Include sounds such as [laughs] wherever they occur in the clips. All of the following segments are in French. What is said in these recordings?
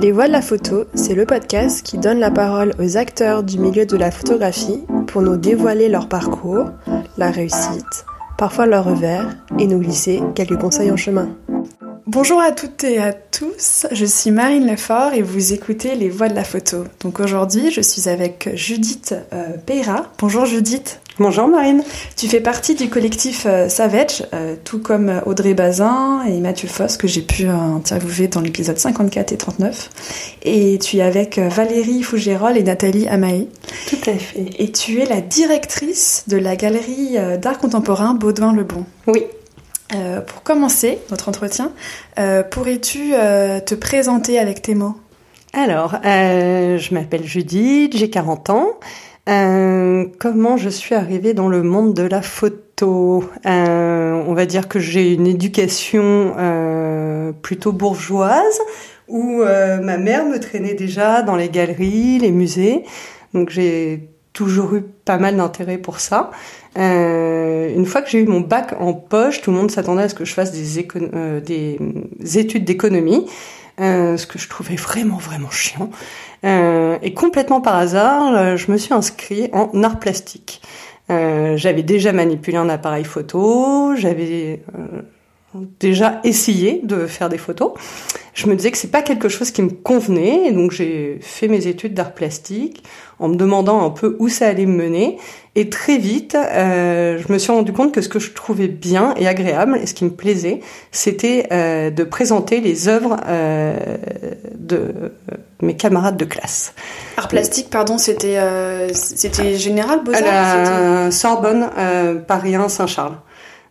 Les Voix de la photo, c'est le podcast qui donne la parole aux acteurs du milieu de la photographie pour nous dévoiler leur parcours, la réussite, parfois leur revers et nous glisser quelques conseils en chemin. Bonjour à toutes et à tous, je suis Marine Lefort et vous écoutez Les Voix de la photo. Donc aujourd'hui, je suis avec Judith euh, Peyra. Bonjour Judith. Bonjour Marine. Tu fais partie du collectif euh, Savage, euh, tout comme Audrey Bazin et Mathieu Foss que j'ai pu interviewer dans l'épisode 54 et 39. Et tu es avec Valérie Fougérol et Nathalie Amaï. Tout à fait. Et tu es la directrice de la galerie d'art contemporain Baudouin-Lebon. Oui, euh, pour commencer notre entretien, euh, pourrais-tu euh, te présenter avec tes mots? Alors, je m'appelle Judith, j'ai 40 ans. Comment je suis arrivée dans le monde de la photo On va dire que j'ai une éducation plutôt bourgeoise, où ma mère me traînait déjà dans les galeries, les musées. Donc j'ai toujours eu pas mal d'intérêt pour ça. Euh, une fois que j'ai eu mon bac en poche, tout le monde s'attendait à ce que je fasse euh, des études d'économie, euh, ce que je trouvais vraiment vraiment chiant. Euh, et complètement par hasard, euh, je me suis inscrit en art plastique. j'avais déjà manipulé un appareil photo, j'avais déjà essayé de faire des photos. Je me disais que c'est pas quelque chose qui me convenait, et donc j'ai fait mes études d'art plastique en me demandant un peu où ça allait me mener. Et très vite, euh, je me suis rendu compte que ce que je trouvais bien et agréable, et ce qui me plaisait, c'était euh, de présenter les œuvres euh, de mes camarades de classe. Art plastique, pardon, c'était c'était général beaux À la Sorbonne, Paris 1, Saint-Charles.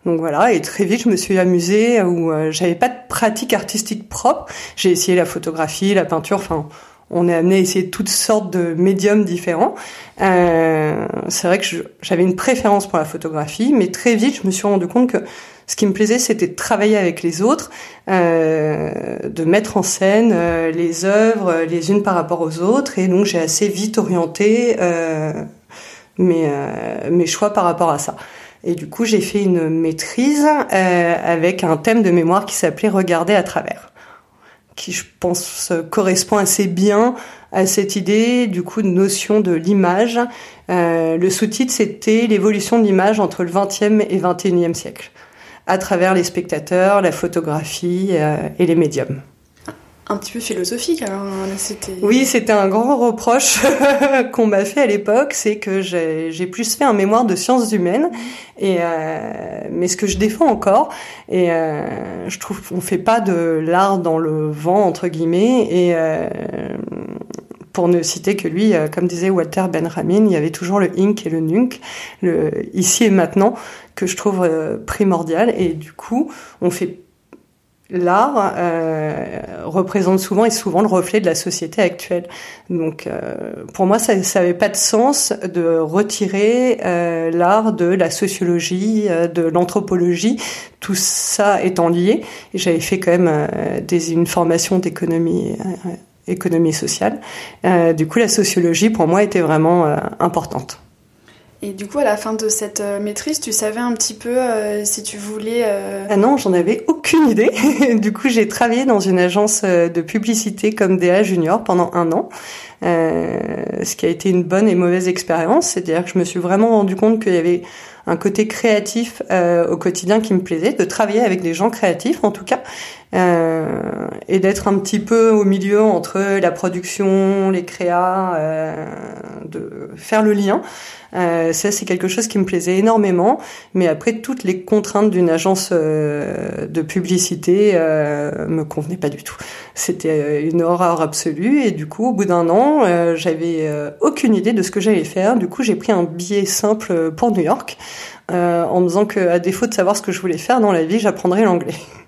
Donc voilà, et très vite je me suis amusée où j'avais pas de pratique artistique propre. J'ai essayé la photographie, la peinture, enfin on est amené à essayer toutes sortes de médiums différents. Euh, c'est vrai que j'avais une préférence pour la photographie, mais très vite, je me suis rendu compte que ce qui me plaisait, c'était de travailler avec les autres, euh, de mettre en scène euh, les œuvres les unes par rapport aux autres, et donc j'ai assez vite orienté euh, mes, euh, mes choix par rapport à ça. Et du coup, j'ai fait une maîtrise avec un thème de mémoire qui s'appelait Regarder à travers qui je pense correspond assez bien à cette idée du coup de notion de l'image. Euh, le sous-titre c'était l'évolution de l'image entre le 20e et 21e siècle, à travers les spectateurs, la photographie euh, et les médiums un petit peu philosophique. Alors c'était. Oui, c'était un grand reproche [laughs] qu'on m'a fait à l'époque, c'est que j'ai plus fait un mémoire de sciences humaines, et euh, mais ce que je défends encore, et euh, je trouve qu'on fait pas de l'art dans le vent entre guillemets, et euh, pour ne citer que lui, euh, comme disait Walter Benjamin, il y avait toujours le ink et le nunk, le ici et maintenant, que je trouve euh, primordial, et du coup, on fait l'art euh, représente souvent et souvent le reflet de la société actuelle. Donc euh, pour moi, ça n'avait pas de sens de retirer euh, l'art de la sociologie, euh, de l'anthropologie, tout ça étant lié. J'avais fait quand même euh, des, une formation d'économie économie sociale. du coup, la sociologie pour moi était vraiment importante. Et du coup, à la fin de cette euh, maîtrise, tu savais un petit peu euh, si tu voulais... Euh... Ah non, j'en avais aucune idée. [laughs] du coup, j'ai travaillé dans une agence euh, de publicité comme DA Junior pendant un an. Ce qui a été une bonne et mauvaise expérience. C'est-à-dire que je me suis vraiment rendu compte qu'il y avait un côté créatif au quotidien qui me plaisait, de travailler avec des gens créatifs en tout cas, et d'être un petit peu au milieu entre la production, les créas, euh, de faire le lien. Euh, ça, c'est quelque chose qui me plaisait énormément. Mais après, toutes les contraintes d'une agence euh, de publicité euh, me convenaient pas du tout. C'était une horreur absolue. Et du coup, au bout d'un an, euh, j'avais aucune idée de ce que j'allais faire. Du coup, j'ai pris un billet simple pour New York, en me disant que, à défaut de savoir ce que je voulais faire dans la vie, j'apprendrais l'anglais. [laughs]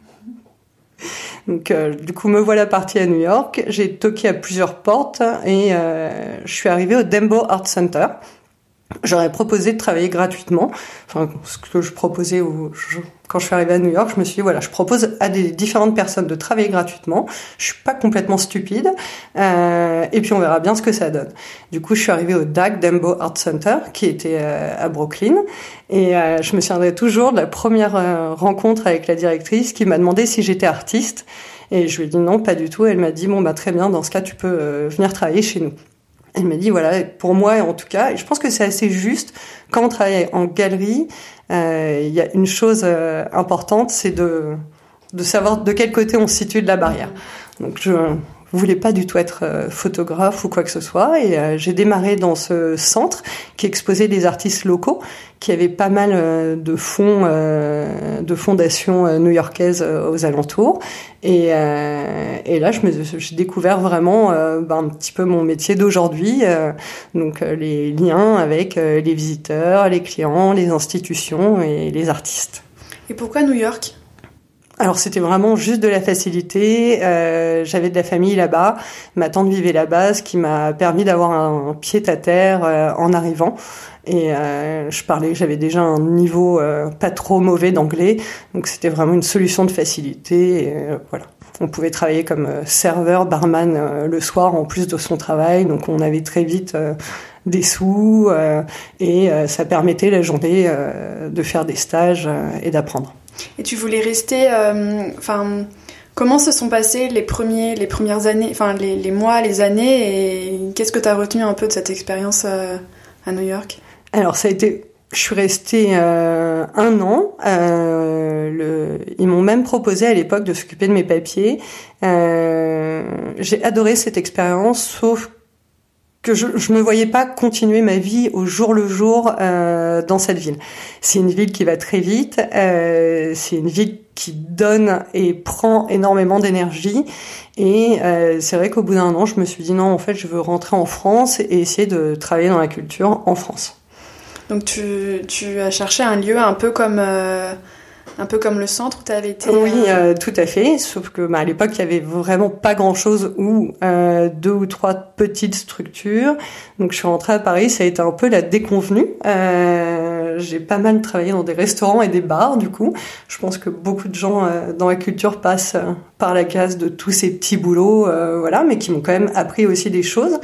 Donc, euh, du coup, me voilà partie à New York. J'ai toqué à plusieurs portes et euh, je suis arrivée au Dembo Art Center. J'aurais proposé de travailler gratuitement. Enfin, ce que je proposais au, quand je suis arrivée à New York, je me suis dit voilà, je propose à des différentes personnes de travailler gratuitement. Je suis pas complètement stupide. Euh, et puis on verra bien ce que ça donne. Du coup, je suis arrivée au DAC Dembo Art Center, qui était euh, à Brooklyn, et euh, je me souviendrai toujours de la première euh, rencontre avec la directrice qui m'a demandé si j'étais artiste. Et je lui ai dit non, pas du tout. Elle m'a dit bon bah très bien, dans ce cas tu peux venir travailler chez nous. Elle m'a dit voilà, pour moi en tout cas, je pense que c'est assez juste quand on travaille en galerie, il y a une chose importante, c'est de de savoir de quel côté on se situe de la barrière. Donc je voulais pas du tout être euh, photographe ou quoi que ce soit. Et euh, j'ai démarré dans ce centre qui exposait des artistes locaux qui avaient pas mal euh, de fonds de fondations new-yorkaises aux alentours. Et, et là je j'ai découvert vraiment ben, un petit peu mon métier d'aujourd'hui donc les liens avec les visiteurs, les clients, les institutions et les artistes. Et pourquoi New York? Alors c'était vraiment juste de la facilité. Euh, j'avais de la famille là-bas, ma tante vivait là-bas, ce qui m'a permis d'avoir un, pied à terre euh, en arrivant. Et euh, je parlais, j'avais déjà un niveau pas trop mauvais d'anglais, donc c'était vraiment une solution de facilité. Et, voilà, on pouvait travailler comme serveur, barman le soir en plus de son travail, donc on avait très vite des sous et ça permettait la journée de faire des stages et d'apprendre. Et tu voulais rester. Euh, enfin, comment se sont passées les premiers, les premières années, enfin les, mois, les années, et qu'est-ce que tu as retenu un peu de cette expérience euh, à New York? Alors ça a été. Je suis restée euh, un an. Ils m'ont même proposé à l'époque de s'occuper de mes papiers. J'ai adoré cette expérience, sauf que je ne me voyais pas continuer ma vie au jour le jour euh, dans cette ville. C'est une ville qui va très vite, euh, c'est une ville qui donne et prend énormément d'énergie. Et euh, c'est vrai qu'au bout d'un an, je me suis dit non, en fait, je veux rentrer en France et essayer de travailler dans la culture en France. Donc tu, tu as cherché un lieu un peu comme euh, un peu comme le centre où tu avais été Oui, euh, euh, tout à fait. Sauf que bah, à l'époque, il y avait vraiment pas grand-chose ou euh, deux ou trois petites structures. Donc je suis rentrée à Paris, ça a été un peu la déconvenue. Euh, j'ai pas mal travaillé dans des restaurants et des bars, du coup. Je pense que beaucoup de gens dans la culture passent par la case de tous ces petits boulots, voilà, mais qui m'ont quand même appris aussi des choses.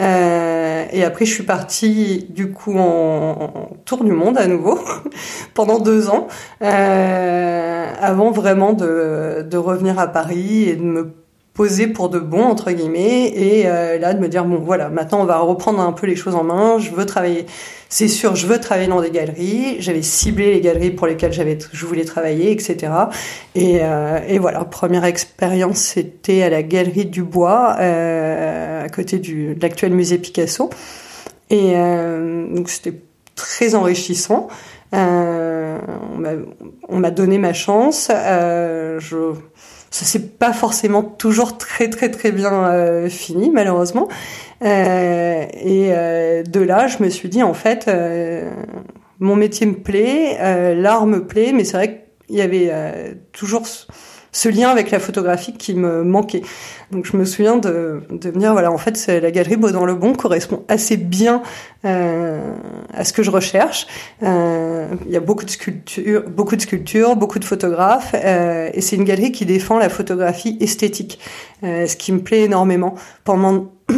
Euh, et après, je suis partie du coup en, tour du monde à nouveau [laughs] pendant deux ans, euh, avant vraiment de, de revenir à Paris et de me poser pour de bon entre guillemets et euh, là de me dire bon voilà maintenant on va reprendre un peu les choses en main. Je veux travailler. C'est sûr je veux travailler dans des galeries. J'avais ciblé les galeries pour lesquelles j'avais je voulais travailler etc et, euh, et voilà première expérience c'était à la galerie du bois euh, à côté du de l'actuel musée Picasso. Et donc c'était très enrichissant on m'a donné ma chance je ça s'est pas forcément toujours très très très bien euh, fini malheureusement. Euh, et euh, de là, je me suis dit en fait, euh, mon métier me plaît, l'art me plaît, mais c'est vrai qu'il y avait toujours ce lien avec la photographie qui me manquait. Donc je me souviens de, de me voilà en fait la galerie Beau dans le Bon correspond assez bien euh, à ce que je recherche. Euh, il y a beaucoup de sculptures, beaucoup de sculptures, beaucoup de photographes euh, et c'est une galerie qui défend la photographie esthétique, euh, ce qui me plaît énormément. Pendant [clears throat]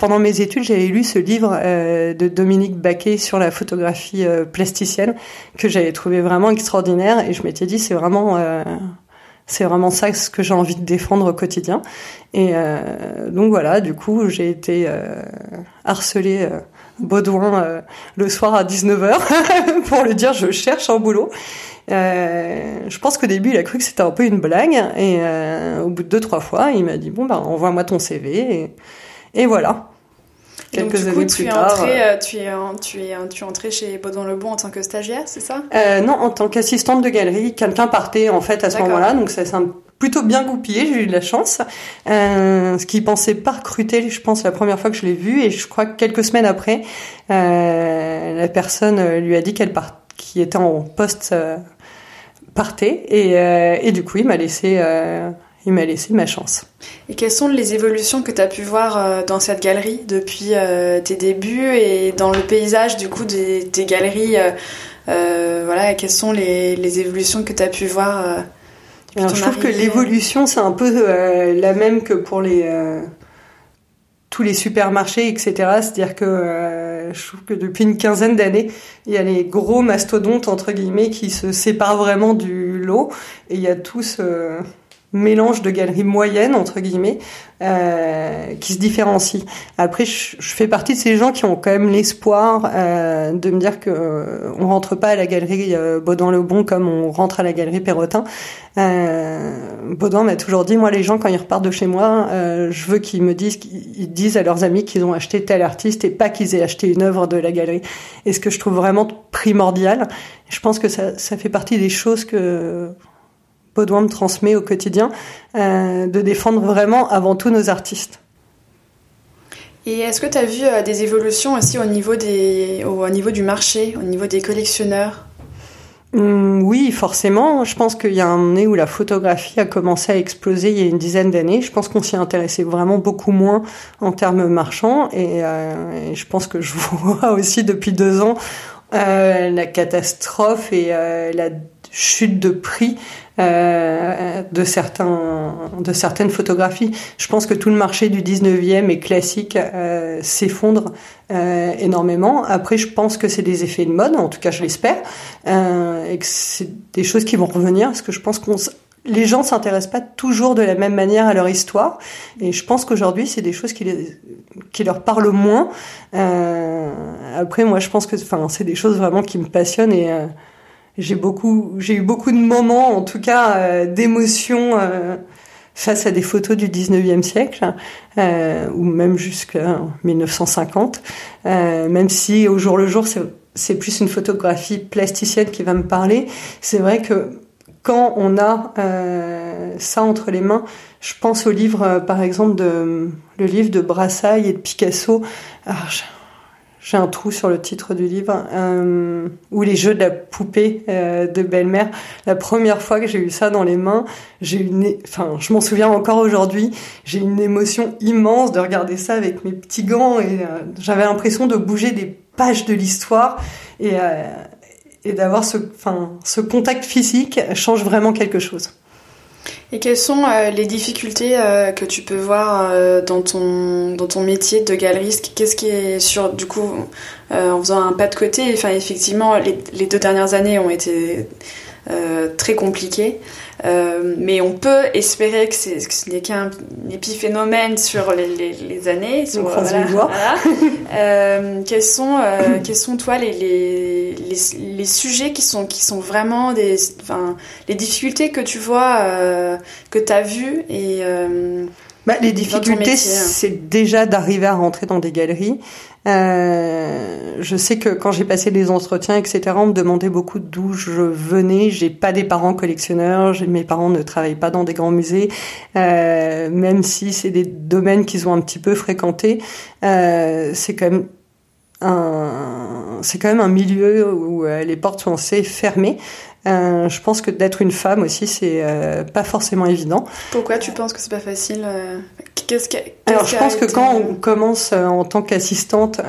pendant mes études, j'avais lu ce livre euh, de Dominique Baquet sur la photographie euh, plasticienne que j'avais trouvé vraiment extraordinaire et je m'étais dit c'est vraiment euh, c'est vraiment ça que j'ai envie de défendre au quotidien. Et euh, donc voilà, du coup, j'ai été euh, harcelée euh, Baudouin euh, le soir à 19h [laughs] pour lui dire je cherche un boulot. je pense qu'au début, il a cru que c'était un peu une blague. Et au bout de deux, trois fois, il m'a dit bon, bah, envoie-moi ton CV. Et voilà. Quelques années plus tard. Euh, tu, es, tu, es, tu es entré chez Baudouin Lebon en tant que stagiaire, c'est ça? Euh, Non, en tant qu'assistante de galerie. Quelqu'un partait en fait à ce moment-là, donc ça s'est plutôt bien goupillé, j'ai eu de la chance. Euh, ce qui pensait pas recruter, je pense, la première fois que je l'ai vu, et je crois que quelques semaines après, euh, la personne lui a dit qu'elle part, qui était en poste euh, partait, et, euh, et du coup, il m'a laissé il m'a laissé ma chance. Et quelles sont les évolutions que tu as pu voir euh, dans cette galerie depuis euh, tes débuts et dans le paysage du coup des, des galeries euh, voilà, quelles sont les, les, évolutions que tu as pu voir Alors, Je trouve que l'évolution c'est un peu la même que pour les tous les supermarchés, etc. C'est-à-dire que je trouve que depuis une quinzaine d'années, il y a les gros mastodontes entre guillemets qui se séparent vraiment du lot et il y a tous mélange de galeries moyennes entre guillemets euh, qui se différencient. Après, je, fais partie de ces gens qui ont quand même l'espoir euh, de me dire que euh, on rentre pas à la galerie euh, Baudouin Bon comme on rentre à la galerie Perrotin. Euh, Baudouin m'a toujours dit, moi, les gens quand ils repartent de chez moi, euh, je veux qu'ils me disent, qu'ils disent à leurs amis qu'ils ont acheté tel artiste et pas qu'ils aient acheté une œuvre de la galerie. Et ce que je trouve vraiment primordial, je pense que ça, ça fait partie des choses que Baudouin me transmet au quotidien, euh, de défendre vraiment avant tout nos artistes. Et est-ce que tu as vu euh, des évolutions aussi au niveau, des, au, niveau du marché, au niveau des collectionneurs? Hum, oui, forcément. Je pense qu'il y a un moment où la photographie a commencé à exploser il y a une dizaine d'années. Je pense qu'on s'y intéressait vraiment beaucoup moins en termes marchands. Et, euh, je pense que je [laughs] vois aussi depuis deux ans la catastrophe et la chute de prix euh, de certains de certaines photographies. Je pense que tout le marché du 19e et classique euh, s'effondre euh, énormément. Après, je pense que c'est des effets de mode, en tout cas, je l'espère, et que c'est des choses qui vont revenir, parce que je pense qu'on les gens s'intéressent pas toujours de la même manière à leur histoire, et je pense qu'aujourd'hui, c'est des choses qui, les, qui leur parlent moins. après, moi, je pense que, enfin, c'est des choses vraiment qui me passionnent et j'ai beaucoup, j'ai eu beaucoup de moments, en tout cas, euh, d'émotions euh, face à des photos du 19e siècle, euh, ou même jusqu'à 1950. même si au jour le jour, c'est plus une photographie plasticienne qui va me parler. C'est vrai que quand on a ça entre les mains, je pense au livre, par exemple, de le livre de Brassailles et de Picasso. Ah, j'ai un trou sur le titre du livre, euh, ou les jeux de la poupée euh, de belle-mère. La première fois que j'ai eu ça dans les mains, j'ai une, enfin, je m'en souviens encore aujourd'hui. J'ai une émotion immense de regarder ça avec mes petits gants et euh, j'avais l'impression de bouger des pages de l'histoire et euh, et d'avoir ce, enfin, ce contact physique change vraiment quelque chose. Et quelles sont euh, les difficultés euh, que tu peux voir euh, dans, ton, dans ton métier de galeriste? Qu'est-ce qui est sur, du coup, en faisant un pas de côté? Enfin, effectivement, les, les deux dernières années ont été très compliquées. Euh, mais on peut espérer que, que ce n'est qu'un épiphénomène sur les, les, les années. Sur, voilà, voilà. euh, quels sont, euh, [coughs] quels sont toi les, les, les, sujets qui sont, qui sont vraiment des, enfin, les difficultés que tu vois, euh, que tu as vues et bah, les difficultés, c'est déjà d'arriver à rentrer dans des galeries. Euh, je sais que quand j'ai passé des entretiens, etc., on me demandait beaucoup d'où je venais. J'ai pas des parents collectionneurs, mes parents ne travaillent pas dans des grands musées, euh, même si c'est des domaines qu'ils ont un petit peu fréquentés. Euh, c'est quand même un, c'est quand même un milieu où les portes sont assez fermées. Euh, je pense que d'être une femme aussi, c'est euh, pas forcément évident. Pourquoi tu penses que c'est pas facile euh, Qu'est-ce qu Alors, je pense que quand on commence en tant qu'assistante,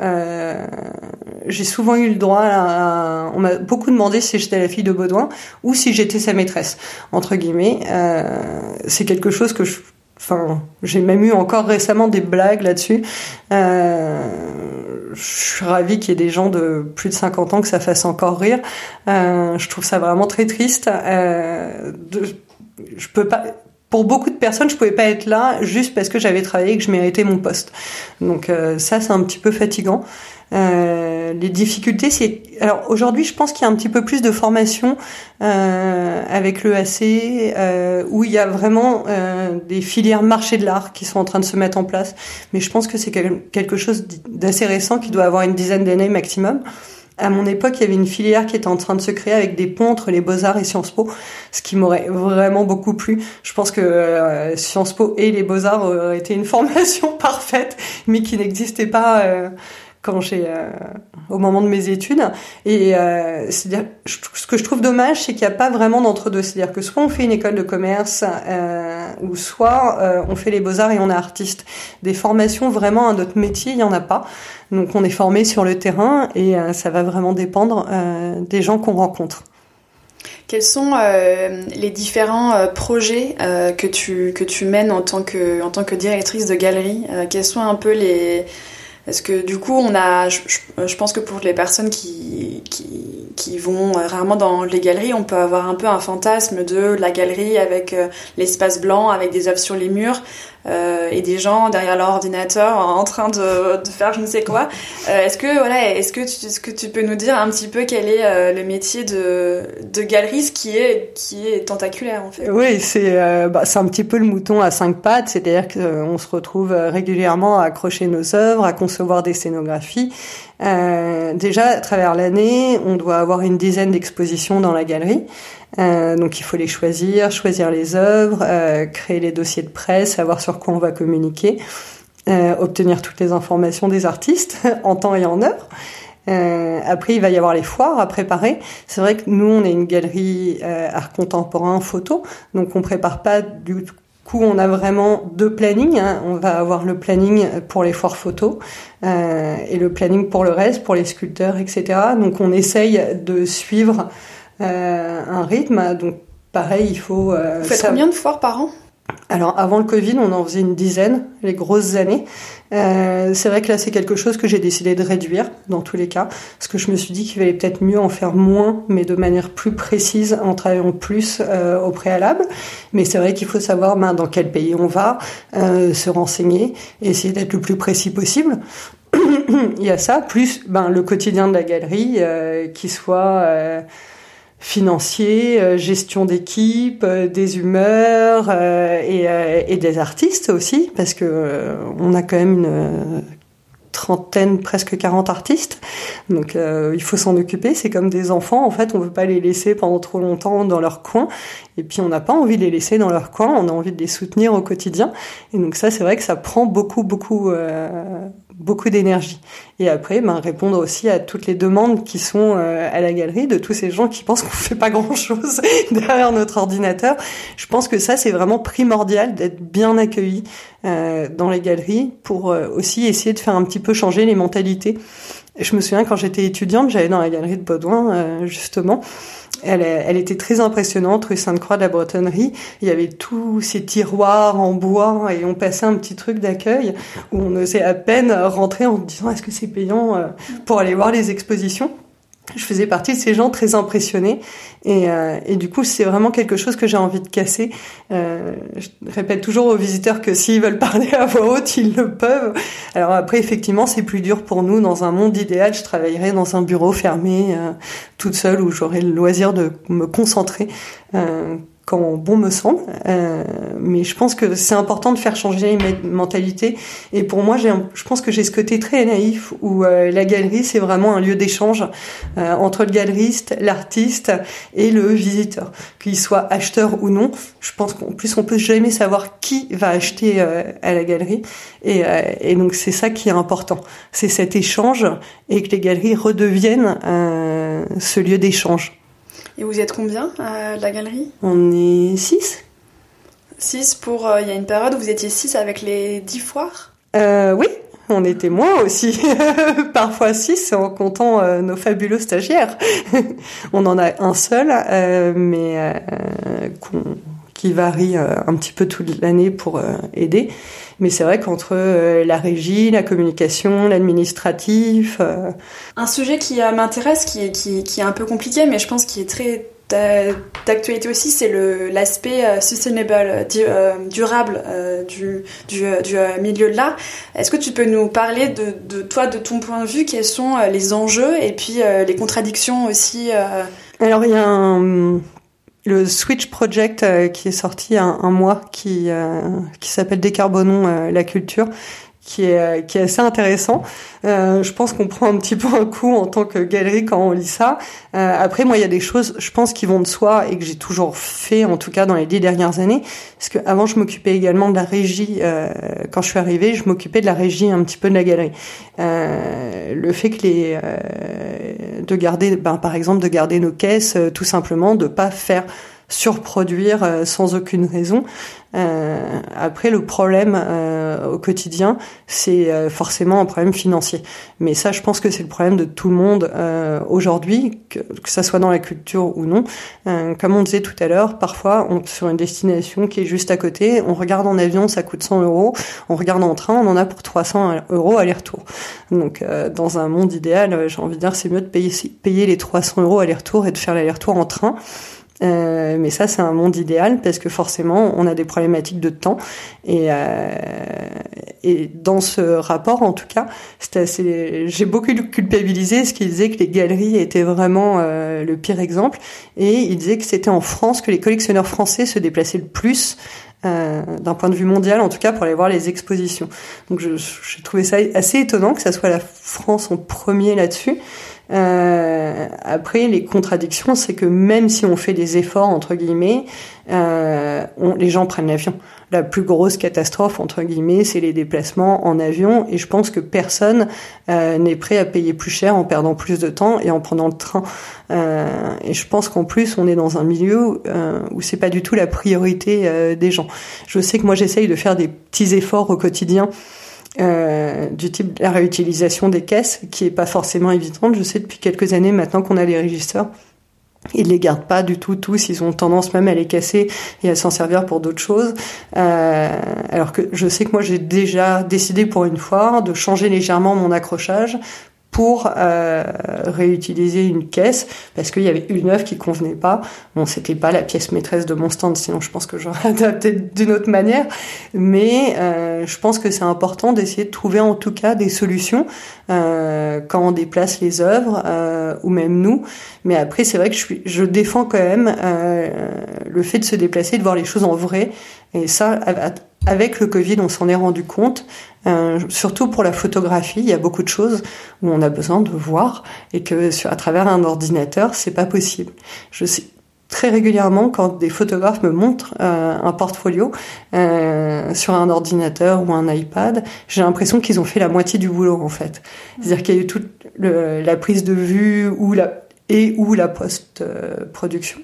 j'ai souvent eu le droit à, on m'a beaucoup demandé si j'étais la fille de Baudouin ou si j'étais sa maîtresse entre guillemets. c'est quelque chose que je Enfin, j'ai même eu encore récemment des blagues là-dessus. Euh, je suis ravie qu'il y ait des gens de plus de 50 ans que ça fasse encore rire. Euh, je trouve ça vraiment très triste. Euh, je peux pas. Pour beaucoup de personnes, je pouvais pas être là juste parce que j'avais travaillé et que je méritais mon poste. Donc euh, ça, c'est un petit peu fatigant. Euh, les difficultés, c'est alors aujourd'hui, je pense qu'il y a un petit peu plus de formation euh, avec le AC, euh, où il y a vraiment euh, des filières marché de l'art qui sont en train de se mettre en place. Mais je pense que c'est quelque chose d'assez récent qui doit avoir une dizaine d'années maximum. À mon époque, il y avait une filière qui était en train de se créer avec des ponts entre les Beaux-Arts et Sciences Po, ce qui m'aurait vraiment beaucoup plu. Je pense que euh, Sciences Po et les Beaux-Arts auraient été une [laughs] formation parfaite, mais qui n'existait pas euh, quand j'ai euh, au moment de mes études. Et euh, c'est-à-dire ce que je trouve dommage c'est qu'il n'y a pas vraiment d'entre-deux. C'est-à-dire que soit on fait une école de commerce euh, ou soit euh, on fait les beaux-arts et on est artiste. Des formations vraiment à notre métier il y en a pas. Donc on est formé sur le terrain et euh, ça va vraiment dépendre des gens qu'on rencontre. Quels sont les différents projets que tu que tu mènes en tant que en tant que directrice de galerie? Quels sont un peu les parce que du coup, on a, je, pense que pour les personnes qui, qui, qui vont rarement dans les galeries, on peut avoir un peu un fantasme de la galerie avec l'espace blanc, avec des œuvres sur les murs. Euh, et des gens derrière leur ordinateur en train de, de faire je ne sais quoi. Euh, est-ce que voilà, est-ce que tu, est-ce que tu peux nous dire un petit peu quel est euh, le métier de, de galeriste qui est qui est tentaculaire en fait? Oui, c'est bah, c'est un petit peu le mouton à cinq pattes, c'est-à-dire qu'on se retrouve régulièrement à accrocher nos œuvres, à concevoir des scénographies. Déjà à travers l'année, on doit avoir une dizaine d'expositions dans la galerie. Euh, donc il faut les choisir, choisir les œuvres, euh, créer les dossiers de presse, savoir sur quoi on va communiquer, euh, obtenir toutes les informations des artistes [laughs] en temps et en heure. Euh, après, il va y avoir les foires à préparer. C'est vrai que nous, on est une galerie euh, art contemporain photo, donc on prépare pas du coup. On a vraiment deux plannings. Hein. On va avoir le planning pour les foires photos euh, et le planning pour le reste, pour les sculpteurs, etc. Donc on essaye de suivre euh, un rythme. Donc pareil, il faut. Euh, Vous faites combien de foires par an? Alors avant le Covid, on en faisait une dizaine, les grosses années. Euh, c'est vrai que là, c'est quelque chose que j'ai décidé de réduire dans tous les cas, parce que je me suis dit qu'il valait peut-être mieux en faire moins, mais de manière plus précise, en travaillant plus euh, au préalable. Mais c'est vrai qu'il faut savoir ben, dans quel pays on va, euh, se renseigner, essayer d'être le plus précis possible. [coughs] Il y a ça, plus ben, le quotidien de la galerie, euh, qui soit financier, euh, gestion d'équipe, euh, des humeurs euh, et, et, des artistes aussi, parce que on a quand même une trentaine, presque 40 artistes. Donc il faut s'en occuper. C'est comme des enfants. En fait, on veut pas les laisser pendant trop longtemps dans leur coin. Et puis on n'a pas envie de les laisser dans leur coin. On a envie de les soutenir au quotidien. Et donc ça, c'est vrai que ça prend beaucoup, beaucoup, beaucoup d'énergie. Et après, ben, répondre aussi à toutes les demandes qui sont euh, à la galerie de tous ces gens qui pensent qu'on fait pas grand chose [laughs] derrière notre ordinateur. Je pense que ça, c'est vraiment primordial d'être bien accueilli euh, dans les galeries pour euh, aussi essayer de faire un petit peu changer les mentalités. Je me souviens quand j'étais étudiante, j'allais dans la galerie de Baudouin, justement, elle, était très impressionnante, rue Sainte-Croix de la Bretonnerie. Il y avait tous ces tiroirs en bois et on passait un petit truc d'accueil où on osait à peine rentrer en disant est-ce que c'est payant euh, pour aller voir les expositions je faisais partie de ces gens très impressionnés et, euh, et du coup c'est vraiment quelque chose que j'ai envie de casser. Euh, je répète toujours aux visiteurs que s'ils veulent parler à voix haute, ils le peuvent. Alors après effectivement c'est plus dur pour nous. Dans un monde idéal, je travaillerais dans un bureau fermé, euh, toute seule où j'aurais le loisir de me concentrer. Euh, quand bon me semble. Euh, mais je pense que c'est important de faire changer les mentalités. Et pour moi, j'ai, je pense que j'ai ce côté très naïf où euh, la galerie, c'est vraiment un lieu d'échange euh, entre le galeriste, l'artiste et le visiteur. Qu'il soit acheteur ou non, je pense qu'en plus, on peut jamais savoir qui va acheter à la galerie. Et, et, donc, c'est ça qui est important. C'est cet échange et que les galeries redeviennent ce lieu d'échange. Et vous êtes combien à la galerie On est 6. 6 pour... Euh, il y a une période où vous étiez 6 avec les 10 foires euh, Oui, on était moins aussi. [laughs] Parfois 6 en comptant euh, nos fabuleux stagiaires. [laughs] on en a un seul, euh, mais euh, qui varie un petit peu toute l'année pour aider. Mais c'est vrai qu'entre euh, la régie, la communication, l'administratif... Euh, un sujet qui euh, m'intéresse, qui est, qui, qui est un peu compliqué, mais je pense qu'il est très d'actualité aussi, c'est l'aspect sustainable, durable du, du, du milieu de l'art. Est-ce que tu peux nous parler de, de, toi, de ton point de vue, quels sont les enjeux et puis les contradictions aussi Alors il y a un, le Switch Project euh, qui est sorti un, un mois, qui, euh, qui s'appelle Décarbonons euh, la culture, qui est, qui est assez intéressant. Euh, je pense qu'on prend un petit peu un coup en tant que galerie quand on lit ça. Euh, après, moi, il y a des choses, je pense, qui vont de soi et que j'ai toujours fait, en tout cas dans les dix dernières années. Parce que avant, je m'occupais également de la régie. Euh, quand je suis arrivée, je m'occupais de la régie un petit peu de la galerie. le fait que les, de garder, ben, par exemple, de garder nos caisses, tout simplement, de pas faire surproduire sans aucune raison. Euh, après, le problème euh, au quotidien, c'est euh, forcément un problème financier. Mais ça, je pense que c'est le problème de tout le monde aujourd'hui, que, que ça soit dans la culture ou non. comme on disait tout à l'heure, parfois, on, sur une destination qui est juste à côté, on regarde en avion, ça coûte 100 euros. On regarde en train, on en a pour 300 euros aller-retour. Donc, dans un monde idéal, j'ai envie de dire, c'est mieux de payer, payer les 300 euros aller-retour et de faire l'aller-retour en train. Euh, mais ça, c'est un monde idéal parce que forcément, on a des problématiques de temps. Et, euh, et dans ce rapport, en tout cas, assez. J'ai beaucoup culpabilisé ce qu'il disait que les galeries étaient vraiment euh, le pire exemple. Et il disait que c'était en France que les collectionneurs français se déplaçaient le plus euh, d'un point de vue mondial, en tout cas pour aller voir les expositions. Donc j'ai trouvé ça assez étonnant que ça soit la France en premier là-dessus. Euh, après, les contradictions, c'est que même si on fait des efforts entre guillemets, euh, on, les gens prennent l'avion. La plus grosse catastrophe entre guillemets, c'est les déplacements en avion, et je pense que personne euh, n'est prêt à payer plus cher en perdant plus de temps et en prenant le train. Euh, et je pense qu'en plus, on est dans un milieu euh, où c'est pas du tout la priorité euh, des gens. Je sais que moi, j'essaye de faire des petits efforts au quotidien euh, du type la réutilisation des caisses, qui est pas forcément évidente. Je sais depuis quelques années maintenant qu'on a les régisseurs. Ils les gardent pas du tout tous, ils ont tendance même à les casser et à s'en servir pour d'autres choses. Euh, alors que je sais que moi j'ai déjà décidé pour une fois de changer légèrement mon accrochage pour euh, réutiliser une caisse parce qu'il y avait une œuvre qui convenait pas. Bon, c'était pas la pièce maîtresse de mon stand, sinon je pense que j'aurais [laughs] adapté d'une autre manière. Mais euh, je pense que c'est important d'essayer de trouver en tout cas des solutions euh, quand on déplace les œuvres euh, ou même nous. Mais après, c'est vrai que je, suis, je défends quand même euh, le fait de se déplacer, de voir les choses en vrai. Et ça, avec le Covid, on s'en est rendu compte. Euh, surtout pour la photographie, il y a beaucoup de choses où on a besoin de voir et que sur, à travers un ordinateur, c'est pas possible. Je sais très régulièrement quand des photographes me montrent euh, un portfolio euh, sur un ordinateur ou un iPad, j'ai l'impression qu'ils ont fait la moitié du boulot en fait. C'est-à-dire qu'il y a eu toute le, la prise de vue ou la et ou la post-production.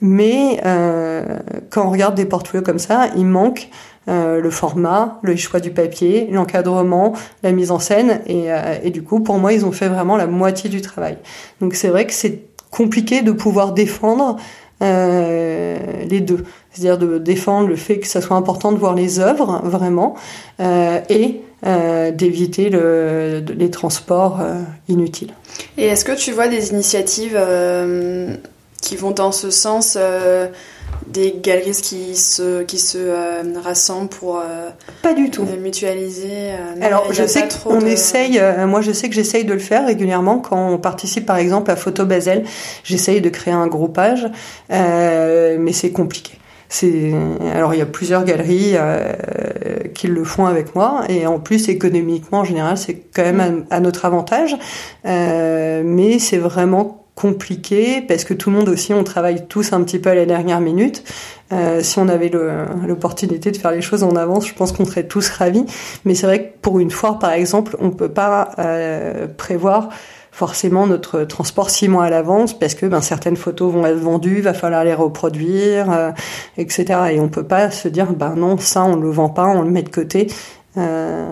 Mais euh, quand on regarde des portfolios comme ça, il manque euh, le format, le choix du papier, l'encadrement, la mise en scène. Et, euh, et, du coup, pour moi, ils ont fait vraiment la moitié du travail. Donc c'est vrai que c'est compliqué de pouvoir défendre euh, les deux. C'est-à-dire de défendre le fait que ça soit important de voir les œuvres, vraiment, euh, et euh, d'éviter le, les transports inutiles. Et est-ce que tu vois des initiatives qui vont dans ce sens des galeries qui se qui se euh, rassemblent pour euh, pas du tout. mutualiser euh, alors je sais qu'on essaye moi je sais que j'essaye de le faire régulièrement. Quand on participe par exemple à Photo Basel j'essaye de créer un groupage mais c'est compliqué c'est alors il y a plusieurs galeries qui le font avec moi et en plus économiquement en général c'est quand même à, à notre avantage mais c'est vraiment compliqué parce que tout le monde aussi on travaille tous un petit peu à la dernière minute. Euh, si on avait l'opportunité de faire les choses en avance, je pense qu'on serait tous ravis. Mais c'est vrai que pour une foire par exemple, on peut pas euh, prévoir forcément notre transport six mois à l'avance parce que ben, certaines photos vont être vendues, va falloir les reproduire, euh, etc. Et on peut pas se dire ben non ça on le vend pas, on le met de côté euh,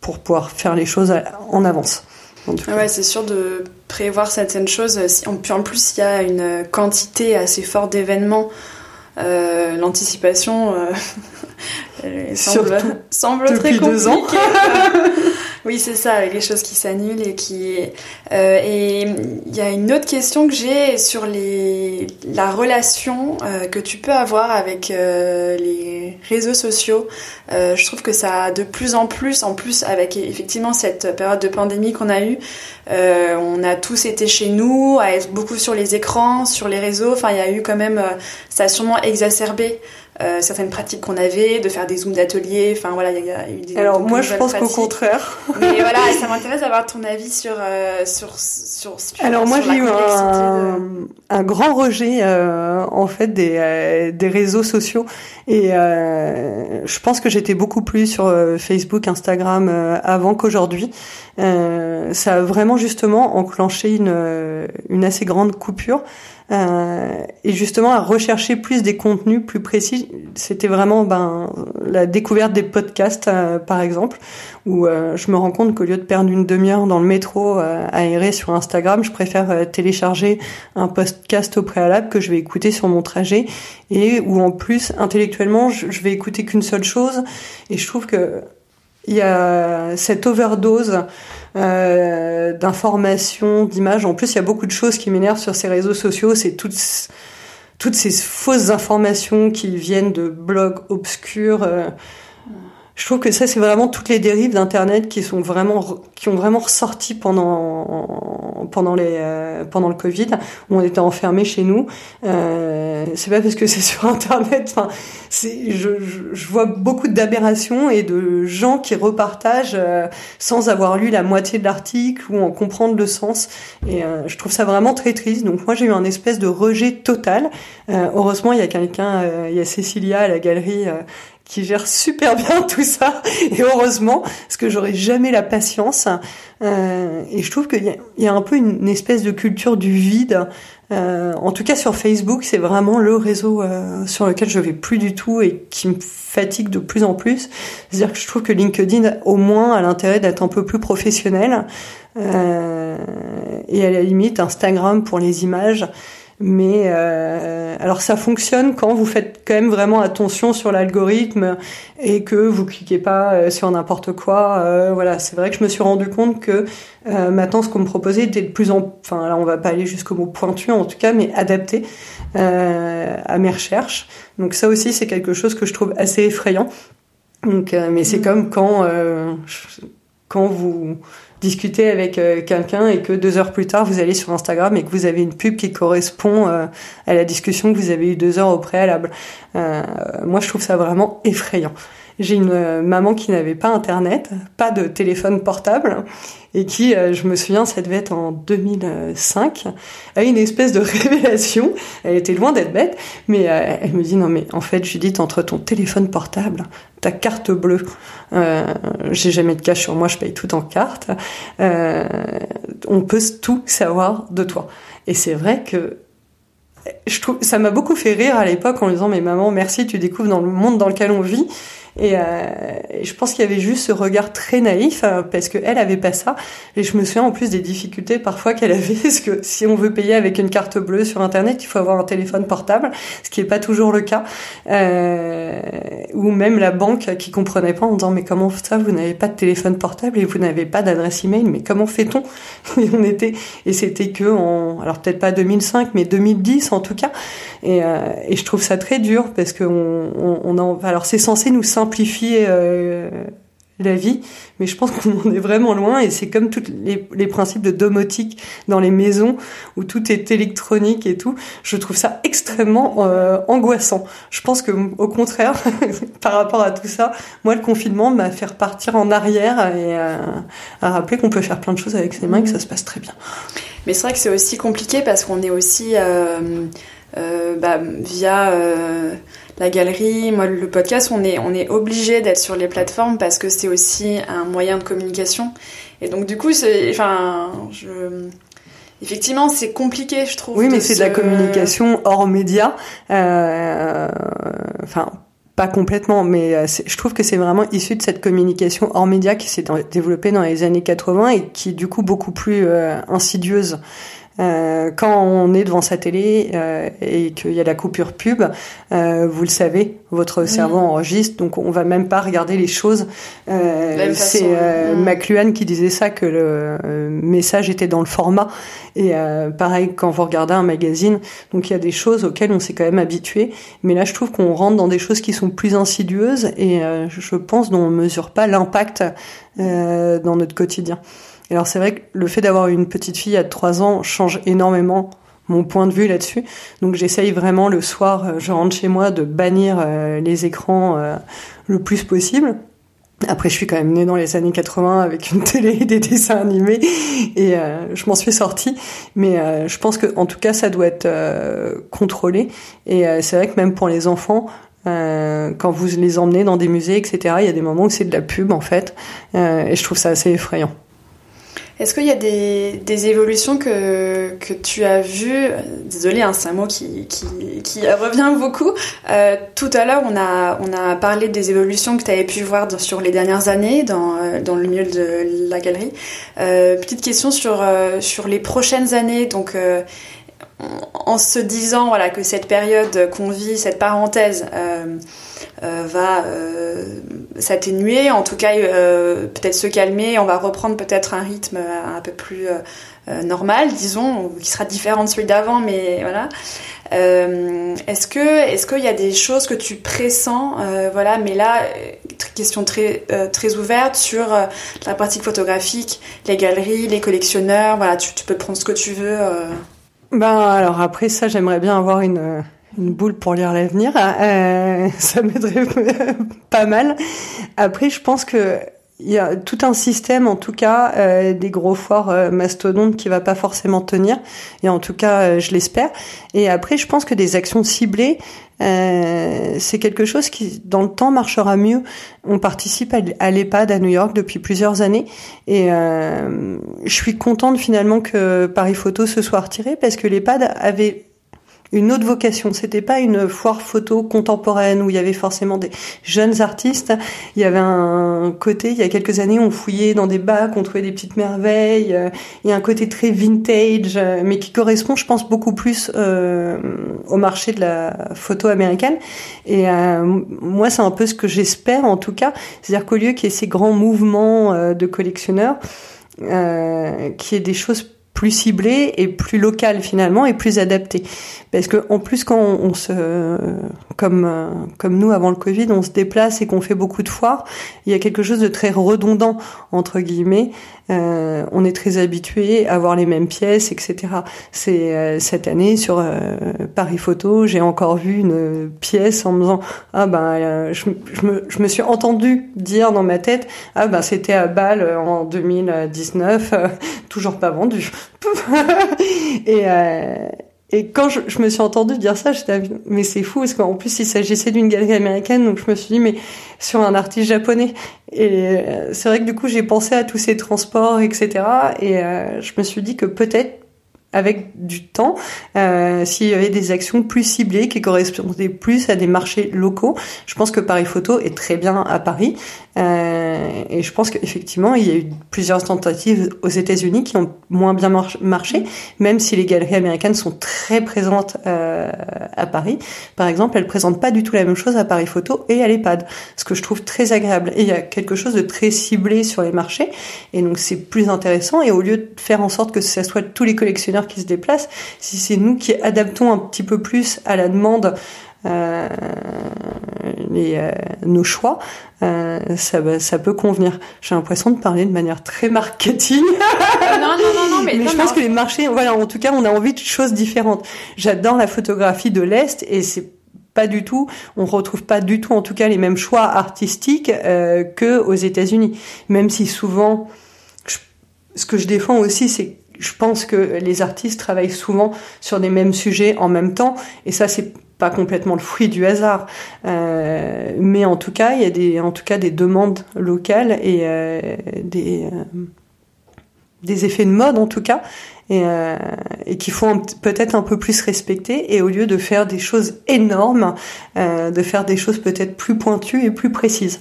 pour pouvoir faire les choses en avance. Ah ouais, c'est sûr de prévoir certaines choses. Puis en plus, il y a une quantité assez forte d'événements. Euh, L'anticipation [laughs] semble, semble très compliquée. [laughs] Oui, c'est ça, avec les choses qui s'annulent et qui. Euh, et il y a une autre question que j'ai sur les la relation euh, que tu peux avoir avec euh, les réseaux sociaux. Je trouve que ça de plus en plus, en plus avec effectivement cette période de pandémie qu'on a eue, on a tous été chez nous, à être beaucoup sur les écrans, sur les réseaux. Enfin, il y a eu quand même, ça a sûrement exacerbé euh, certaines pratiques qu'on avait, de faire des zooms d'atelier. Enfin voilà, il y, a eu des. Alors moi, je pense qu'au contraire. Mais voilà, [laughs] ça m'intéresse d'avoir ton avis sur euh, sur sur. Alors moi, j'ai eu un, un, grand rejet euh, en fait des euh, des réseaux sociaux et euh, je pense que j'étais beaucoup plus sur Facebook, Instagram avant qu'aujourd'hui. ça a vraiment justement enclenché une une assez grande coupure euh, et justement à rechercher plus des contenus plus précis. C'était vraiment ben la découverte des podcasts euh, par exemple, où euh, je me rends compte qu'au lieu de perdre une demi-heure dans le métro aéré sur Instagram, je préfère télécharger un podcast au préalable que je vais écouter sur mon trajet et où en plus intellectuellement je, je vais écouter qu'une seule chose et je trouve que il y a cette overdose euh, d'informations, d'images. En plus, il y a beaucoup de choses qui m'énervent sur ces réseaux sociaux. C'est toutes toutes ces fausses informations qui viennent de blogs obscurs. Euh, je trouve que ça c'est vraiment toutes les dérives d'internet qui sont vraiment qui ont vraiment ressorti pendant pendant les euh, pendant le Covid. Où on était enfermés chez nous. Euh, c'est pas parce que c'est sur internet enfin c'est je, je, vois beaucoup d'aberrations et de gens qui repartagent euh, sans avoir lu la moitié de l'article ou en comprendre le sens. Et euh, je trouve ça vraiment très triste. Donc moi j'ai eu un espèce de rejet total. Heureusement il y a quelqu'un il y a Cécilia à la galerie qui gère super bien [laughs] tout ça. Et heureusement parce que j'aurais jamais la patience. Euh, et je trouve qu'il y, y, a un peu une, espèce de culture du vide. Euh, en tout cas sur Facebook c'est vraiment le réseau euh, sur lequel je vais plus du tout et qui me fatigue de plus en plus. C'est à dire que je trouve que LinkedIn au moins a l'intérêt d'être un peu plus professionnel. Euh, et à la limite Instagram pour les images mais euh, alors ça fonctionne quand vous faites quand même vraiment attention sur l'algorithme et que vous cliquez pas euh, sur n'importe quoi. Euh, voilà, c'est vrai que je me suis rendu compte que euh, maintenant ce qu'on me proposait était de plus en, enfin là on va pas aller jusqu'au mot pointu en tout cas, mais adapté à mes recherches. Donc ça aussi c'est quelque chose que je trouve assez effrayant. Donc, mais c'est mmh. comme quand quand vous discuter avec euh, quelqu'un et que deux heures plus tard vous allez sur Instagram et que vous avez une pub qui correspond euh, à la discussion que vous avez eue deux heures au préalable. Euh, moi, je trouve ça vraiment effrayant. J'ai une euh, maman qui n'avait pas internet, pas de téléphone portable, et qui, euh, je me souviens, ça devait être en 2005, a eu une espèce de [laughs] révélation. Elle était loin d'être bête, mais euh, elle me dit non mais en fait, Judith, entre ton téléphone portable, ta carte bleue, euh, j'ai jamais de cash sur moi, je paye tout en carte. on peut tout savoir de toi. Et c'est vrai que je trouve, ça m'a beaucoup fait rire à l'époque en disant mais maman merci tu découvres dans le monde dans lequel on vit et, euh, je pense qu'il y avait juste ce regard très naïf euh, parce que elle avait pas ça. Et je me souviens en plus des difficultés parfois qu'elle avait, [laughs] parce que si on veut payer avec une carte bleue sur internet, il faut avoir un téléphone portable, ce qui est pas toujours le cas. Euh, ou même la banque qui comprenait pas en disant mais comment ça vous n'avez pas de téléphone portable et vous n'avez pas d'adresse email, mais comment fait-on [laughs] Et on était et c'était que en alors peut-être pas 2005 mais 2010 en tout cas. Et, euh, et je trouve ça très dur parce que on, on, alors c'est censé nous simplifier simplifier euh, la vie, mais je pense qu'on en est vraiment loin et c'est comme tous les, principes de domotique dans les maisons où tout est électronique et tout. Je trouve ça extrêmement euh, angoissant. Je pense que au contraire, [laughs] par rapport à tout ça, moi le confinement m'a fait repartir en arrière et euh, à rappeler qu'on peut faire plein de choses avec ses mains et que ça se passe très bien. Mais c'est vrai que c'est aussi compliqué parce qu'on est aussi bah, via la galerie, moi le podcast, on est on est obligé d'être sur les plateformes parce que c'est aussi un moyen de communication. Et donc du coup, c'est enfin je Effectivement, c'est compliqué, je trouve. Oui, mais c'est de la communication hors média. Euh, enfin, pas complètement, mais euh, je trouve que c'est vraiment issu de cette communication hors média qui s'est développée dans les années 80 et qui est du coup beaucoup plus euh, insidieuse. Euh, quand on est devant sa télé euh, et qu'il y a la coupure pub, euh, vous le savez, votre cerveau enregistre, donc on va même pas regarder les choses. Euh, c'est euh, mm. McLuhan qui disait ça que le euh, message était dans le format. Et pareil quand vous regardez un magazine, donc il y a des choses auxquelles on s'est quand même habitué, mais là je trouve qu'on rentre dans des choses qui sont plus insidieuses et je pense dont on mesure pas l'impact dans notre quotidien alors c'est vrai que le fait d'avoir une petite fille à 3 ans change énormément mon point de vue là-dessus. Donc j'essaye vraiment le soir, euh, je rentre chez moi, de bannir euh, les écrans euh, le plus possible. Après, je suis quand même née dans les années 80 avec une télé et des dessins animés et je m'en suis sortie. Mais je pense que, en tout cas, ça doit être contrôlé. Et c'est vrai que même pour les enfants, quand vous les emmenez dans des musées, etc., il y a des moments où c'est de la pub en fait. et je trouve ça assez effrayant. Est-ce qu'il y a des, évolutions que, tu as vues Désolée, hein, c'est un mot qui, revient beaucoup. Euh, tout à l'heure, on a, parlé des évolutions que tu avais pu voir sur les dernières années dans, euh, dans le milieu de la galerie. Euh, petite question sur, euh, les prochaines années. Donc, euh, en se disant voilà que cette période qu'on vit, cette parenthèse, euh, euh, va euh, s'atténuer, en tout cas euh, peut-être se calmer, on va reprendre peut-être un rythme un peu plus normal, disons, qui sera différent de celui d'avant, mais voilà. est-ce que est-ce qu'il y a des choses que tu pressens, voilà, mais là question très très ouverte sur la pratique photographique, les galeries, les collectionneurs, voilà, tu, tu peux prendre ce que tu veux. Ben alors après ça, j'aimerais bien avoir une boule pour lire l'avenir. Euh, [laughs] ça m'aiderait [laughs] pas mal. Après, je pense que il y a tout un système, en tout cas, euh, des gros forts euh, mastodontes qui va pas forcément tenir. Et en tout cas, euh, je l'espère. Et après, je pense que des actions ciblées, c'est quelque chose qui, dans le temps, marchera mieux. On participe à l'EHPAD à New York depuis plusieurs années. Et je suis contente finalement que Paris Photo se soit retiré parce que l'EHPAD avait une autre vocation. C'était pas une foire photo contemporaine où il y avait forcément des jeunes artistes. Il y avait un côté, il y a quelques années, on fouillait dans des bacs, on trouvait des petites merveilles. Euh, il y a un côté très vintage, euh, mais qui correspond, je pense, beaucoup plus euh, au marché de la photo américaine. Et moi, c'est un peu ce que j'espère, en tout cas. C'est-à-dire qu'au lieu qu'il y ait ces grands mouvements de collectionneurs, euh, qu'il y ait des choses plus ciblé et plus local finalement et plus adapté parce que en plus quand on, se comme euh, comme nous avant le Covid on se déplace et qu'on fait beaucoup de foires il y a quelque chose de très redondant entre guillemets euh, on est très habitué à voir les mêmes pièces, etc. C'est euh, cette année sur euh, Paris Photo, j'ai encore vu une pièce en me disant ah ben je, je, me, je me suis entendu dire dans ma tête ah ben c'était à Bâle en 2019, toujours pas vendu. [laughs] et et quand je, me suis entendue dire ça, j'étais mais c'est fou parce qu'en plus il s'agissait d'une galerie américaine, donc je me suis dit mais sur un artiste japonais. Et euh, c'est vrai que du coup j'ai pensé à tous ces transports, etc. Et euh, je me suis dit que peut-être avec du temps, euh, s'il y avait des actions plus ciblées qui correspondaient plus à des marchés locaux. Je pense que Paris Photo est très bien à Paris euh, et je pense qu'effectivement il y a eu plusieurs tentatives aux États-Unis qui ont moins bien marché, même si les galeries américaines sont très présentes euh, à Paris. Par exemple, elles présentent pas du tout la même chose à Paris Photo et à l'EHPAD, ce que je trouve très agréable. Et il y a quelque chose de très ciblé sur les marchés et donc c'est plus intéressant. Et au lieu de faire en sorte que ce soit tous les collectionneurs qui se déplacent, si c'est nous qui adaptons un petit peu plus à la demande les, euh, nos choix, euh, ça, ça peut convenir. J'ai l'impression de parler de manière très marketing. non, non, non, non, [laughs] mais, je pense que les marchés, voilà, en tout cas, on a envie de choses différentes. J'adore la photographie de l'Est et c'est pas du tout, on retrouve pas du tout, en tout cas, les mêmes choix artistiques euh, que aux États-Unis. Même si souvent, ce que je défends aussi, c'est je pense que les artistes travaillent souvent sur des mêmes sujets en même temps, et ça c'est pas complètement le fruit du hasard, euh, mais en tout cas il y a des, en tout cas des demandes locales et euh, des euh, des effets de mode en tout cas, et, et qu'il faut peut-être un peu plus respecter, et au lieu de faire des choses énormes, de faire des choses peut-être plus pointues et plus précises.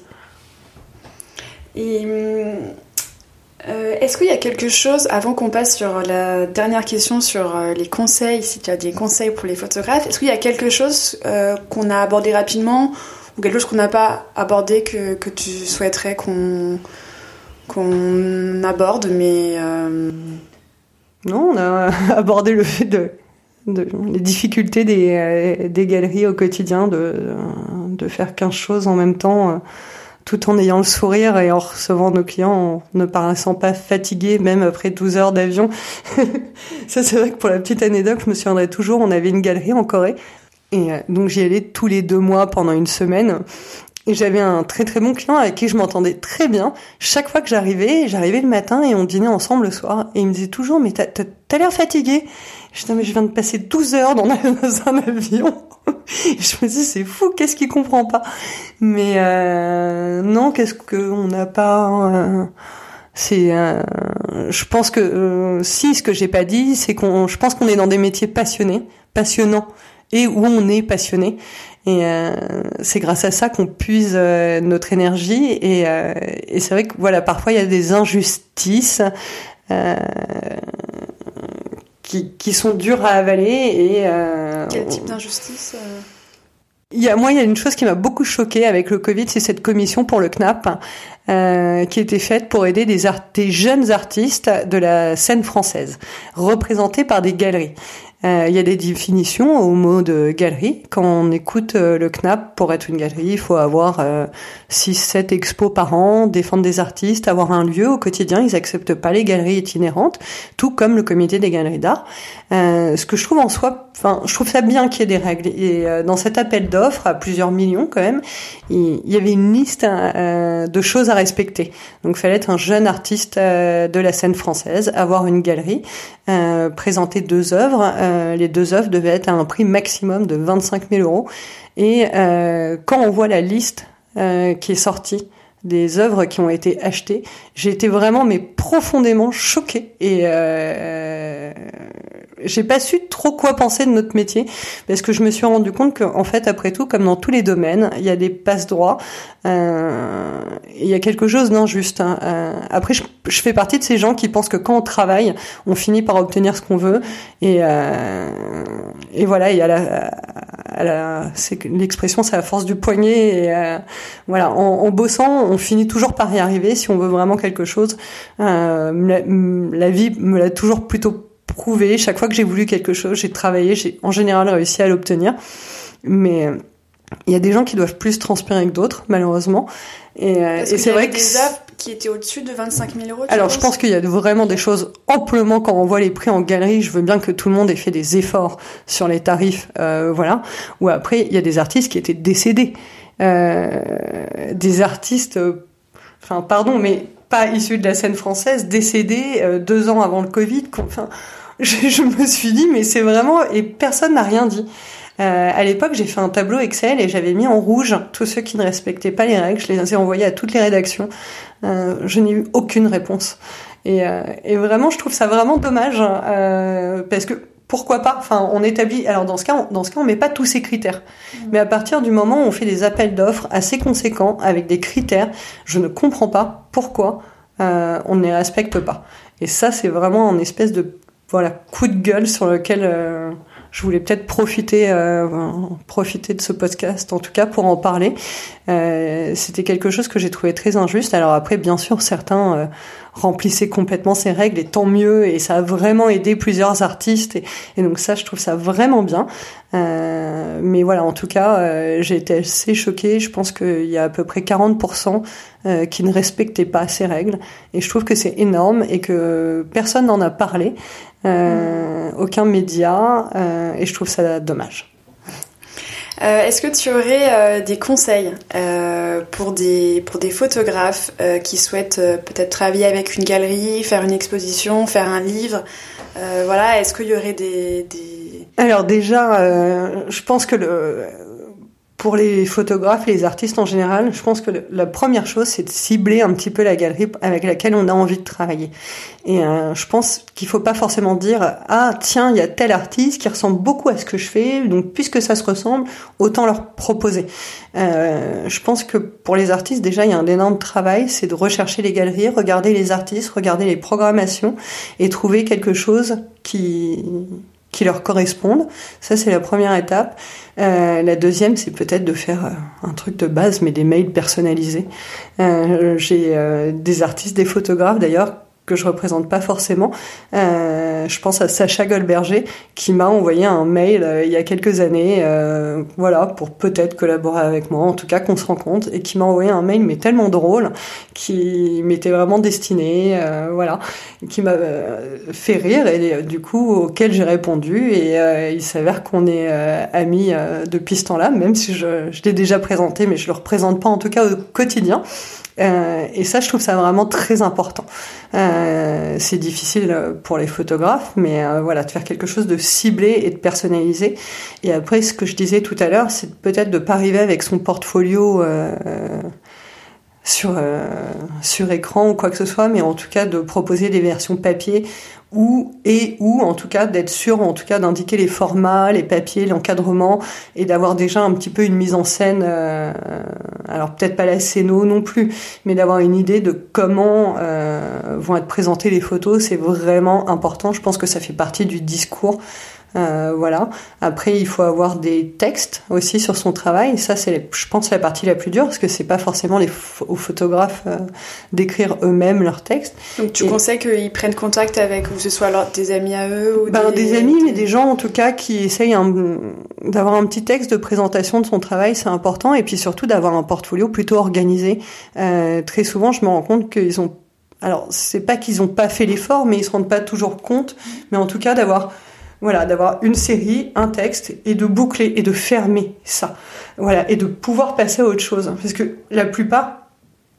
Et hum, euh, est-ce qu'il y a quelque chose, avant qu'on passe sur la dernière question sur euh, les conseils, si tu as des conseils pour les photographes, est-ce qu'il y a quelque chose euh, qu'on a abordé rapidement ou quelque chose qu'on n'a pas abordé que, tu souhaiterais qu'on aborde, mais... Non, on a [laughs] abordé le fait de, les difficultés des, des galeries au quotidien, de, de faire 15 choses en même temps tout en ayant le sourire et en recevant nos clients en ne paraissant pas fatigués même après 12 heures d'avion. [laughs] ça c'est vrai que pour la petite anecdote, je me souviendrai toujours, on avait une galerie en Corée et euh, donc j'y allais tous les deux mois pendant une semaine et j'avais un très très bon client avec qui je m'entendais très bien. Chaque fois que j'arrivais, j'arrivais le matin et on dînait ensemble le soir. Et il me disait toujours, mais t'as, t'as, l'air fatigué. Je disais, mais je viens de passer 12 heures [laughs] dans, un avion. [laughs] Je me dis, c'est fou, qu'est-ce qu'il comprend pas Mais euh, non, qu'est-ce qu'on n'a pas... Euh, C'est, je pense que si ce que j'ai pas dit, c'est qu'on, je pense qu'on est dans des métiers passionnés, passionnants et où on est passionné. Et c'est grâce à ça qu'on puise notre énergie. Et c'est vrai que voilà, parfois il y a des injustices qui, qui sont dures à avaler. Et, euh, Quel type d'injustice euh il y a, moi, il y a une chose qui m'a beaucoup choquée avec le Covid, c'est cette commission pour le CNAP euh, qui était faite pour aider des, des jeunes artistes de la scène française, représentés par des galeries. Euh, il y a des définitions au mot de galerie. Quand on écoute euh, le CNAP, pour être une galerie, il faut avoir 6-7 euh, expos par an, défendre des artistes, avoir un lieu au quotidien. Ils acceptent pas les galeries itinérantes, tout comme le comité des galeries d'art. ce que je trouve en soi, enfin, je trouve ça bien qu'il y ait des règles. Et dans cet appel d'offres à plusieurs millions quand même, il, y avait une liste de choses à respecter. Donc, fallait être un jeune artiste de la scène française, avoir une galerie, présenter deux œuvres euh, les deux œuvres devaient être à un prix maximum de 25 000 euros. Et euh, quand on voit la liste euh, qui est sortie des œuvres qui ont été achetées, j'ai été vraiment mais profondément choquée j'ai pas su trop quoi penser de notre métier parce que je me suis rendu compte qu'en fait après tout comme dans tous les domaines il y a des passe droits euh, il y a quelque chose d'injuste hein. euh, après je, je, fais partie de ces gens qui pensent que quand on travaille on finit par obtenir ce qu'on veut et euh, et voilà il y a la, la c'est l'expression c'est la force du poignet et euh, voilà en, en bossant on finit toujours par y arriver si on veut vraiment quelque chose. Euh, la, la, vie me l'a toujours plutôt prouvé. Chaque fois que j'ai voulu quelque chose, j'ai travaillé, j'ai en général réussi à l'obtenir. Mais euh, il y a des gens qui doivent plus transpirer que d'autres, malheureusement. Et, euh, et c'est vrai que des qui étaient au-dessus de 25 000 euros. Alors je pense qu'il y a vraiment des choses amplement quand on voit les prix en galerie. Je veux bien que tout le monde ait fait des efforts sur les tarifs, euh, voilà. Ou après il y a des artistes qui étaient décédés, euh, des artistes enfin pardon, mais pas issu de la scène française, décédé euh, deux ans avant le Covid. Enfin, [laughs] je, me suis dit, mais c'est vraiment et personne n'a rien dit. Euh, à l'époque, j'ai fait un tableau Excel et j'avais mis en rouge tous ceux qui ne respectaient pas les règles. Je les ai envoyés à toutes les rédactions. Euh, je n'ai eu aucune réponse. Et, et, vraiment, je trouve ça vraiment dommage parce que pourquoi pas Enfin, on établit. Alors dans ce cas, on, dans ce cas, on met pas tous ces critères. Mmh. Mais à partir du moment où on fait des appels d'offres assez conséquents avec des critères, je ne comprends pas pourquoi euh, on ne les respecte pas. Et ça, c'est vraiment un espèce de voilà coup de gueule sur lequel euh, je voulais peut-être profiter euh, profiter de ce podcast en tout cas pour en parler. Euh, C'était quelque chose que j'ai trouvé très injuste. Alors après, bien sûr, certains euh, remplissaient complètement ces règles et tant mieux. Et ça a vraiment aidé plusieurs artistes. Et, et donc ça, je trouve ça vraiment bien. Euh, mais voilà, en tout cas, euh, j'ai été assez choquée. Je pense qu'il y a à peu près 40% euh, qui ne respectaient pas ces règles. Et je trouve que c'est énorme et que personne n'en a parlé. aucun média. et je trouve ça dommage. Euh, Est-ce que tu aurais euh, des conseils euh, pour, des, photographes qui souhaitent peut-être travailler avec une galerie, faire une exposition, faire un livre Voilà, est-ce qu'il y aurait des... Alors déjà, je pense que le, pour les photographes et les artistes en général, je pense que la première chose, c'est de cibler un petit peu la galerie avec laquelle on a envie de travailler. Et euh, je pense qu'il faut pas forcément dire ah tiens il y a tel artiste qui ressemble beaucoup à ce que je fais, donc puisque ça se ressemble, autant leur proposer. Euh, je pense que pour les artistes déjà il y a un énorme travail, c'est de rechercher les galeries, regarder les artistes, regarder les programmations et trouver quelque chose qui qui leur correspondent. Ça, c'est la première étape. Euh, la deuxième, c'est peut-être de faire euh, un truc de base, mais des mails personnalisés. Euh, J'ai euh, des artistes, des photographes d'ailleurs, que je représente pas forcément. Euh, je pense à Sacha Goldberger qui m'a envoyé un mail euh, il y a quelques années, euh, voilà, pour peut-être collaborer avec moi, en tout cas qu'on se rencontre, et qui m'a envoyé un mail mais tellement drôle, qui m'était vraiment destiné, euh, voilà, qui m'a euh, fait rire et du coup auquel j'ai répondu et il s'avère qu'on est amis depuis ce temps-là, même si je, je l'ai déjà présenté, mais je le représente pas en tout cas au quotidien. Euh, et ça, je trouve ça vraiment très important. Euh, c'est difficile pour les photographes, mais euh, voilà, de faire quelque chose de ciblé et de personnalisé. Et après, ce que je disais tout à l'heure, c'est peut-être de pas arriver avec son portfolio sur sur écran ou quoi que ce soit, mais en tout cas de proposer des versions papier ou et ou en tout cas d'être sûr en tout cas d'indiquer les formats, les papiers, l'encadrement et d'avoir déjà un petit peu une mise en scène euh, alors peut-être pas la scéno non plus mais d'avoir une idée de comment euh, vont être présentées les photos, c'est vraiment important, je pense que ça fait partie du discours euh, voilà. Après, il faut avoir des textes aussi sur son travail. Ça, c'est, je pense, la partie la plus dure parce que c'est pas forcément les aux photographes euh, d'écrire eux-mêmes leurs textes. Donc, tu conseilles qu'ils prennent contact avec, ou ce soit alors des amis à eux ou ben, des... amis, mais des gens en tout cas qui essayent d'avoir un petit texte de présentation de son travail, c'est important. Et puis surtout d'avoir un portfolio plutôt organisé. Euh, très souvent, je me rends compte qu'ils ont alors, c'est pas qu'ils ont pas fait l'effort, mais ils se rendent pas toujours compte. Mais en tout cas, d'avoir voilà, d'avoir une série, un texte et de boucler et de fermer ça. Voilà, et de pouvoir passer à autre chose. Parce que la plupart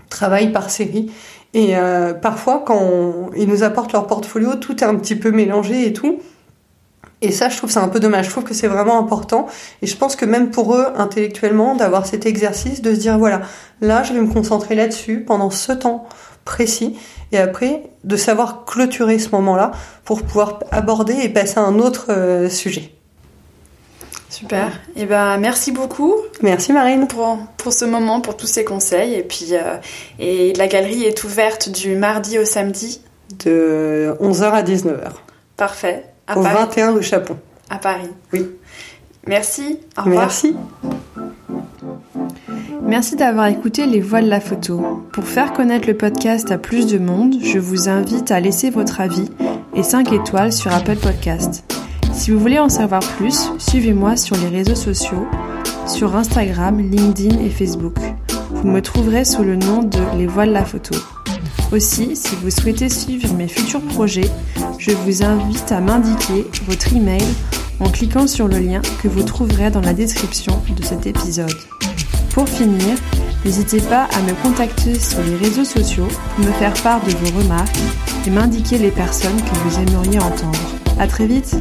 travaillent par série. Et euh, parfois, quand ils nous apportent leur portfolio, tout est un petit peu mélangé et tout. Et ça, je trouve c'est un peu dommage. Je trouve que c'est vraiment important. Et je pense que même pour eux, intellectuellement, d'avoir cet exercice, de se dire, voilà, là, je vais me concentrer là-dessus pendant ce temps précis et après de savoir clôturer ce moment-là pour pouvoir aborder et passer à un autre euh, sujet. Super. Et eh ben merci beaucoup. Merci Marine pour pour ce moment, pour tous ces conseils et puis euh, et la galerie est ouverte du mardi au samedi de 11h à 19h. Parfait. Au 21 rue Chapon. À Paris. Oui. Merci. Au revoir. Merci. Merci d'avoir écouté Les Voix de la photo. Pour faire connaître le podcast à plus de monde, je vous invite à laisser votre avis et 5 étoiles sur Apple Podcast. Si vous voulez en savoir plus, suivez-moi sur les réseaux sociaux, sur Instagram, LinkedIn et Facebook. Vous me trouverez sous le nom de Les Voix de la photo. Aussi, si vous souhaitez suivre mes futurs projets, je vous invite à m'indiquer votre email en cliquant sur le lien que vous trouverez dans la description de cet épisode. Pour finir, n'hésitez pas à me contacter sur les réseaux sociaux pour me faire part de vos remarques et m'indiquer les personnes que vous aimeriez entendre. À très vite!